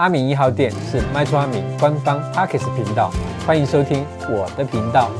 阿明一号店是麦厨阿明官方 Podcast 频道，欢迎收听我的频道。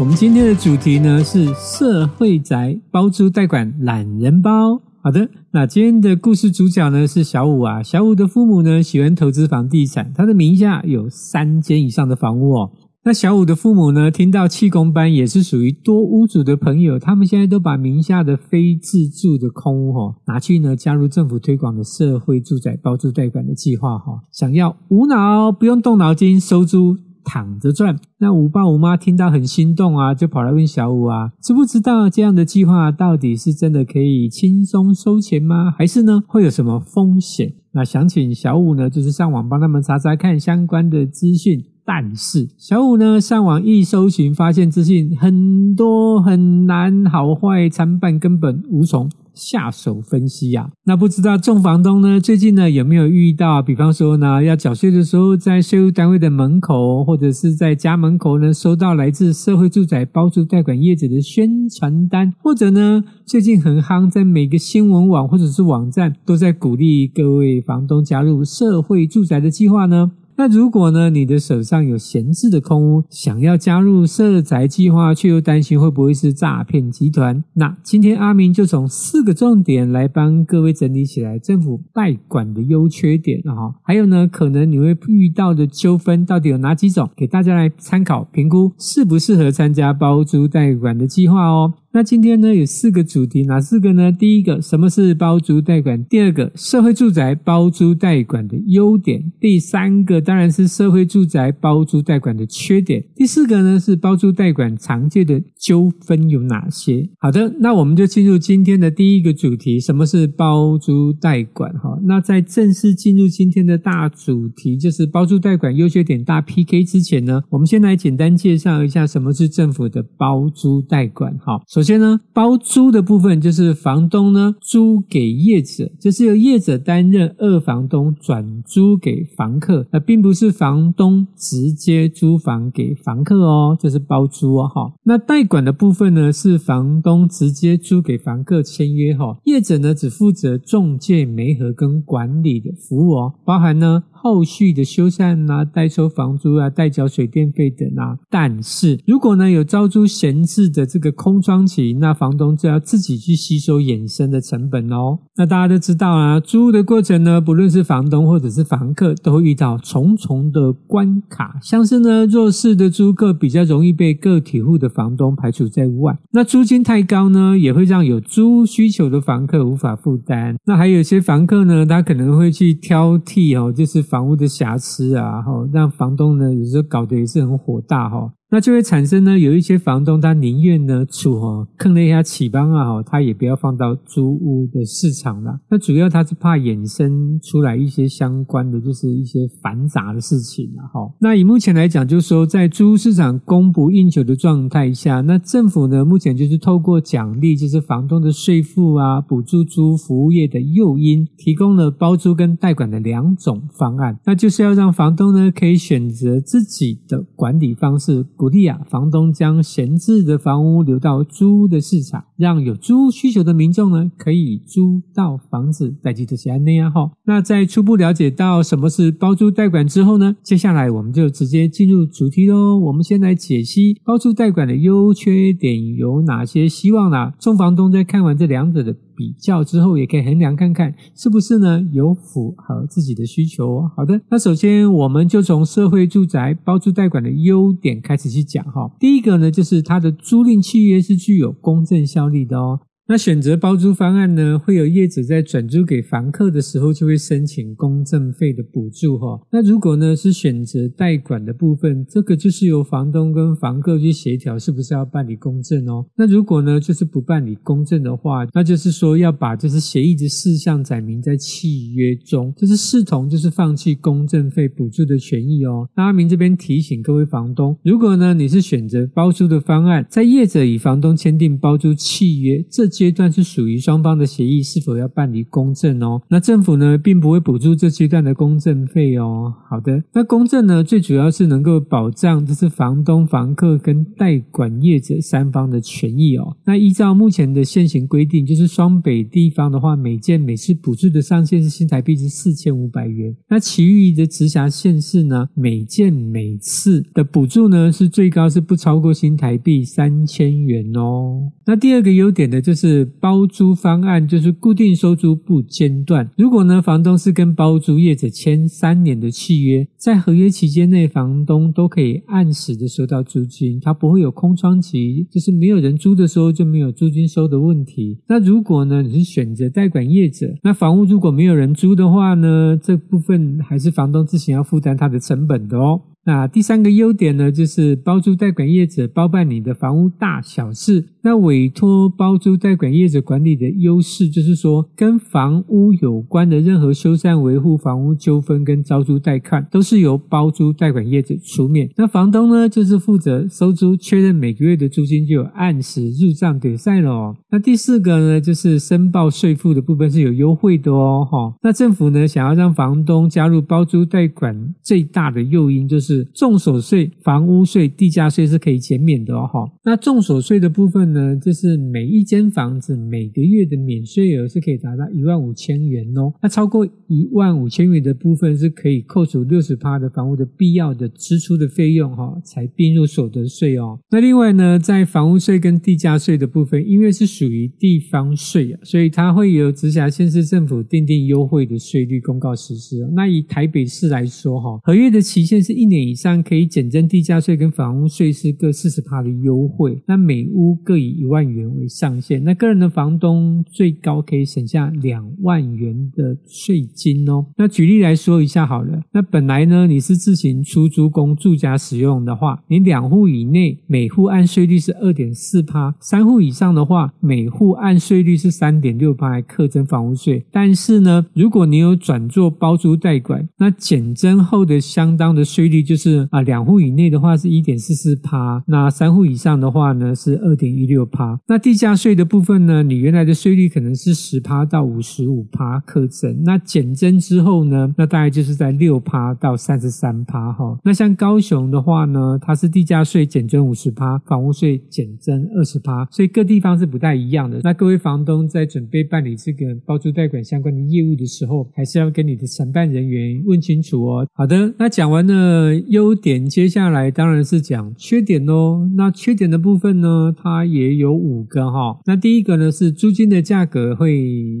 我们今天的主题呢是社会宅包租代管懒人包。好的，那今天的故事主角呢是小五啊。小五的父母呢喜欢投资房地产，他的名下有三间以上的房屋哦。那小五的父母呢，听到气功班也是属于多屋主的朋友，他们现在都把名下的非自住的空屋哈拿去呢加入政府推广的社会住宅包租代管的计划哈，想要无脑不用动脑筋收租躺着赚。那五爸五妈听到很心动啊，就跑来问小五啊，知不知道这样的计划到底是真的可以轻松收钱吗？还是呢会有什么风险？那想请小五呢，就是上网帮他们查查看相关的资讯。但是小五呢，上网一搜寻，发现资讯很多很难，好坏参半，根本无从下手分析呀、啊。那不知道众房东呢，最近呢有没有遇到？比方说呢，要缴税的时候，在税务单位的门口，或者是在家门口呢，收到来自社会住宅包租代管业者的宣传单，或者呢，最近很夯，在每个新闻网或者是网站都在鼓励各位房东加入社会住宅的计划呢。那如果呢，你的手上有闲置的空屋，想要加入社宅计划，却又担心会不会是诈骗集团？那今天阿明就从四个重点来帮各位整理起来，政府代管的优缺点啊，还有呢，可能你会遇到的纠纷到底有哪几种，给大家来参考评估，适不适合参加包租代管的计划哦。那今天呢，有四个主题，哪四个呢？第一个，什么是包租代管？第二个，社会住宅包租代管的优点。第三个，当然是社会住宅包租代管的缺点。第四个呢，是包租代管常见的纠纷有哪些？好的，那我们就进入今天的第一个主题，什么是包租代管？哈，那在正式进入今天的大主题，就是包租代管优缺点大 PK 之前呢，我们先来简单介绍一下什么是政府的包租代管。哈，首先先呢，包租的部分就是房东呢租给业者，就是由业者担任二房东转租给房客，那并不是房东直接租房给房客哦，这是包租哦哈。那代管的部分呢，是房东直接租给房客签约哈，业者呢只负责中介、媒合跟管理的服务哦，包含呢。后续的修缮啊，代收房租啊，代缴水电费等啊。但是如果呢有招租闲置的这个空窗那房东就要自己去吸收衍生的成本哦。那大家都知道啊，租的过程呢，不论是房东或者是房客，都会遇到重重的关卡，像是呢弱势的租客比较容易被个体户的房东排除在外。那租金太高呢，也会让有租需求的房客无法负担。那还有些房客呢，他可能会去挑剔哦，就是房。房屋的瑕疵啊，哈，让房东呢有时候搞得也是很火大哈。那就会产生呢，有一些房东他宁愿呢出哈坑了一下起帮啊哈，他也不要放到租屋的市场了。那主要他是怕衍生出来一些相关的，就是一些繁杂的事情了哈。那以目前来讲，就是说在租屋市场供不应求的状态下，那政府呢目前就是透过奖励，就是房东的税负啊，补助租服务业的诱因，提供了包租跟代管的两种方案。那就是要让房东呢可以选择自己的管理方式。鼓励啊，房东将闲置的房屋留到租屋的市场，让有租屋需求的民众呢可以租到房子。代替这些安那样哈。那在初步了解到什么是包租代管之后呢，接下来我们就直接进入主题喽。我们先来解析包租代管的优缺点有哪些。希望呢，众房东在看完这两者的比较之后，也可以衡量看看是不是呢有符合自己的需求哦。好的，那首先我们就从社会住宅包租代管的优点开始去讲哈。第一个呢，就是它的租赁契约是具有公证效力的哦。那选择包租方案呢，会有业者在转租给房客的时候，就会申请公证费的补助哈。那如果呢是选择代管的部分，这个就是由房东跟房客去协调，是不是要办理公证哦？那如果呢就是不办理公证的话，那就是说要把就是协议的事项载明在契约中，就是视同就是放弃公证费补助的权益哦。那阿明这边提醒各位房东，如果呢你是选择包租的方案，在业者与房东签订包租契约这。阶段是属于双方的协议，是否要办理公证哦。那政府呢，并不会补助这阶段的公证费哦。好的，那公证呢，最主要是能够保障就是房东、房客跟代管业者三方的权益哦。那依照目前的现行规定，就是双北地方的话，每件每次补助的上限是新台币是四千五百元。那其余的直辖县市呢，每件每次的补助呢，是最高是不超过新台币三千元哦。那第二个优点呢，就是是包租方案，就是固定收租不间断。如果呢，房东是跟包租业者签三年的契约，在合约期间内，房东都可以按时的收到租金，他不会有空窗期，就是没有人租的时候就没有租金收的问题。那如果呢，你是选择代管业者，那房屋如果没有人租的话呢，这部分还是房东自行要负担它的成本的哦。那第三个优点呢，就是包租代管业者包办你的房屋大小事。那委托包租代管业者管理的优势，就是说跟房屋有关的任何修缮、维护房屋纠纷跟招租代看，都是由包租代管业者出面。那房东呢，就是负责收租，确认每个月的租金就有按时入账给赛了哦。那第四个呢，就是申报税负的部分是有优惠的哦。哈，那政府呢，想要让房东加入包租代管，最大的诱因就是是。综所税、房屋税、地价税是可以减免的哦，哈。那重所税的部分呢，就是每一间房子每个月的免税额是可以达到一万五千元哦。那超过一万五千元的部分是可以扣除六十趴的房屋的必要的支出的费用，哈，才并入所得税哦。那另外呢，在房屋税跟地价税的部分，因为是属于地方税啊，所以它会由直辖县市政府订定优惠的税率公告实施。那以台北市来说，哈，合约的期限是一年。以上可以减征地价税跟房屋税是各四十趴的优惠，那每屋各以一万元为上限，那个人的房东最高可以省下两万元的税金哦。那举例来说一下好了，那本来呢你是自行出租供住家使用的话，你两户以内每户按税率是二点四趴，三户以上的话每户按税率是三点六趴，还课征房屋税。但是呢，如果你有转做包租代管，那减征后的相当的税率就。就是啊，两户以内的话是一点四四趴，那三户以上的话呢是二点一六趴。那地价税的部分呢，你原来的税率可能是十趴到五十五趴课征，那减征之后呢，那大概就是在六趴到三十三趴哈。那像高雄的话呢，它是地价税减征五十趴，房屋税减征二十趴，所以各地方是不太一样的。那各位房东在准备办理这个包租代管相关的业务的时候，还是要跟你的承办人员问清楚哦。好的，那讲完了。优点，接下来当然是讲缺点喽。那缺点的部分呢，它也有五个哈。那第一个呢是租金的价格会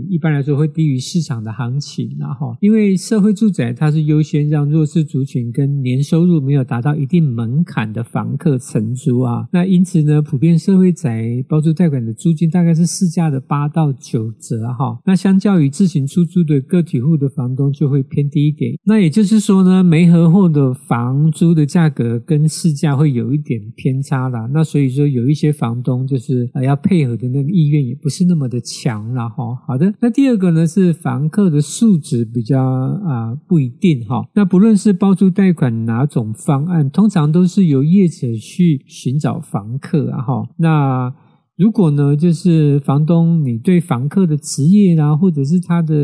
一般来说会低于市场的行情，然后因为社会住宅它是优先让弱势族群跟年收入没有达到一定门槛的房客承租啊。那因此呢，普遍社会宅包租贷款的租金大概是市价的八到九折哈。那相较于自行出租的个体户的房东就会偏低一点。那也就是说呢，没合后的房房租的价格跟市价会有一点偏差啦，那所以说有一些房东就是呃要配合的那个意愿也不是那么的强了哈。好的，那第二个呢是房客的素质比较啊、不一定哈。那不论是包租贷款哪种方案，通常都是由业者去寻找房客啊哈。那如果呢，就是房东，你对房客的职业啊，或者是他的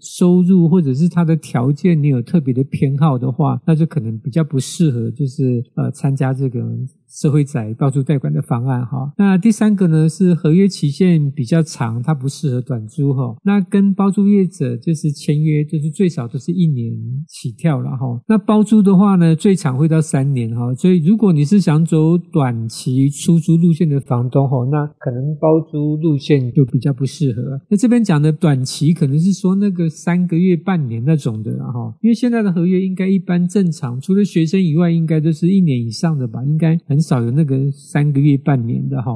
收入，或者是他的条件，你有特别的偏好的话，那就可能比较不适合，就是呃参加这个。社会宅包租代管的方案哈，那第三个呢是合约期限比较长，它不适合短租哈。那跟包租业者就是签约，就是最少都是一年起跳了哈。那包租的话呢，最长会到三年哈。所以如果你是想走短期出租路线的房东哈，那可能包租路线就比较不适合。那这边讲的短期可能是说那个三个月、半年那种的哈，因为现在的合约应该一般正常，除了学生以外，应该都是一年以上的吧，应该很。很少有那个三个月、半年的哈。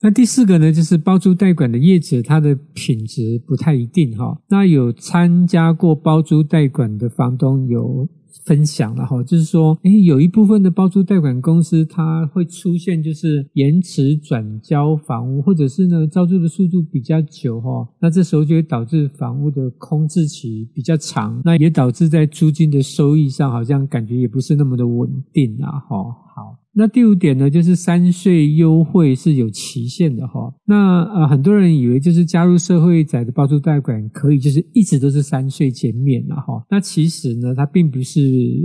那第四个呢，就是包租代管的业者，他的品质不太一定哈。那有参加过包租代管的房东有分享了哈，就是说，诶，有一部分的包租代管公司，它会出现就是延迟转交房屋，或者是呢招租的速度比较久哈，那这时候就会导致房屋的空置期比较长，那也导致在租金的收益上好像感觉也不是那么的稳定啊哈。那第五点呢，就是三税优惠是有期限的哈。那呃，很多人以为就是加入社会宅的包租代管可以就是一直都是三税减免了哈。那其实呢，它并不是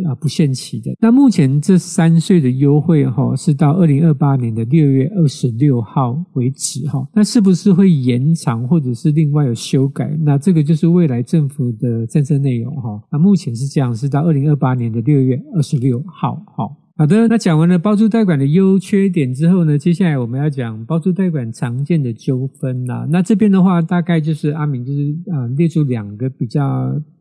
啊不限期的。那目前这三税的优惠哈是到二零二八年的六月二十六号为止哈。那是不是会延长或者是另外有修改？那这个就是未来政府的政策内容哈。那目前是这样，是到二零二八年的六月二十六号哈。好的，那讲完了包租代管的优缺点之后呢，接下来我们要讲包租代管常见的纠纷啦。那这边的话，大概就是阿明就是啊、列出两个比较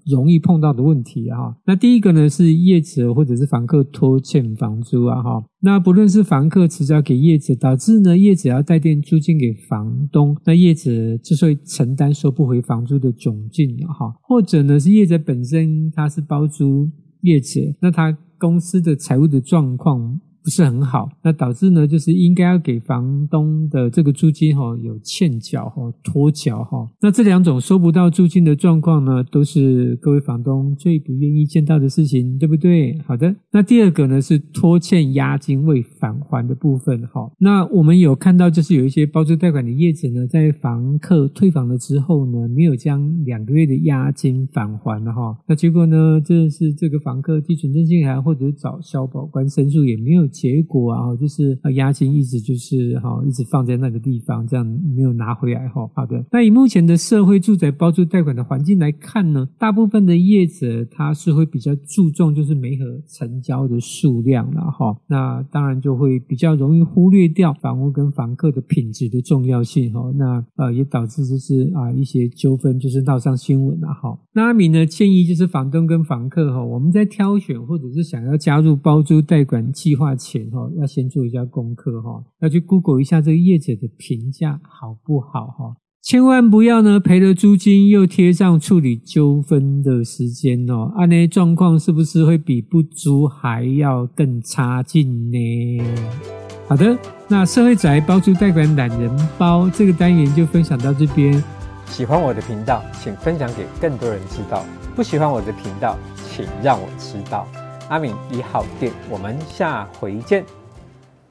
容易碰到的问题哈。那第一个呢是业者或者是房客拖欠房租啊哈。那不论是房客迟交给业者，导致呢业者要代垫租金给房东，那业者之所以承担收不回房租的窘境哈，或者呢是业者本身他是包租业者，那他。公司的财务的状况不是很好，那导致呢，就是应该要给房东的这个租金哈有欠缴哈拖缴哈，那这两种收不到租金的状况呢，都是各位房东最不愿意见到的事情，对不对？好的，那第二个呢是拖欠押金未返还的部分哈，那我们有看到就是有一些包租贷款的业者呢，在房客退房了之后呢，没有将两个月的押金返还了哈，那结果呢，这是这个房客寄存证信函或者找消保官申诉也没有。结果啊，就是押金一直就是哈，一直放在那个地方，这样没有拿回来哈。好的，那以目前的社会住宅包租贷款的环境来看呢，大部分的业者他是会比较注重就是媒合成交的数量了哈。那当然就会比较容易忽略掉房屋跟房客的品质的重要性哈。那呃也导致就是啊一些纠纷就是闹上新闻了哈。那阿明呢建议就是房东跟房客哈，我们在挑选或者是想要加入包租贷款计划前哈，要先做一下功课哈，要去 Google 一下这个业者的评价好不好哈，千万不要呢赔了租金又贴上处理纠纷的时间哦，按呢状况是不是会比不租还要更差劲呢？好的，那社会宅包租代管懒人包这个单元就分享到这边。喜欢我的频道，请分享给更多人知道；不喜欢我的频道，请让我知道。阿明一号店，我们下回见。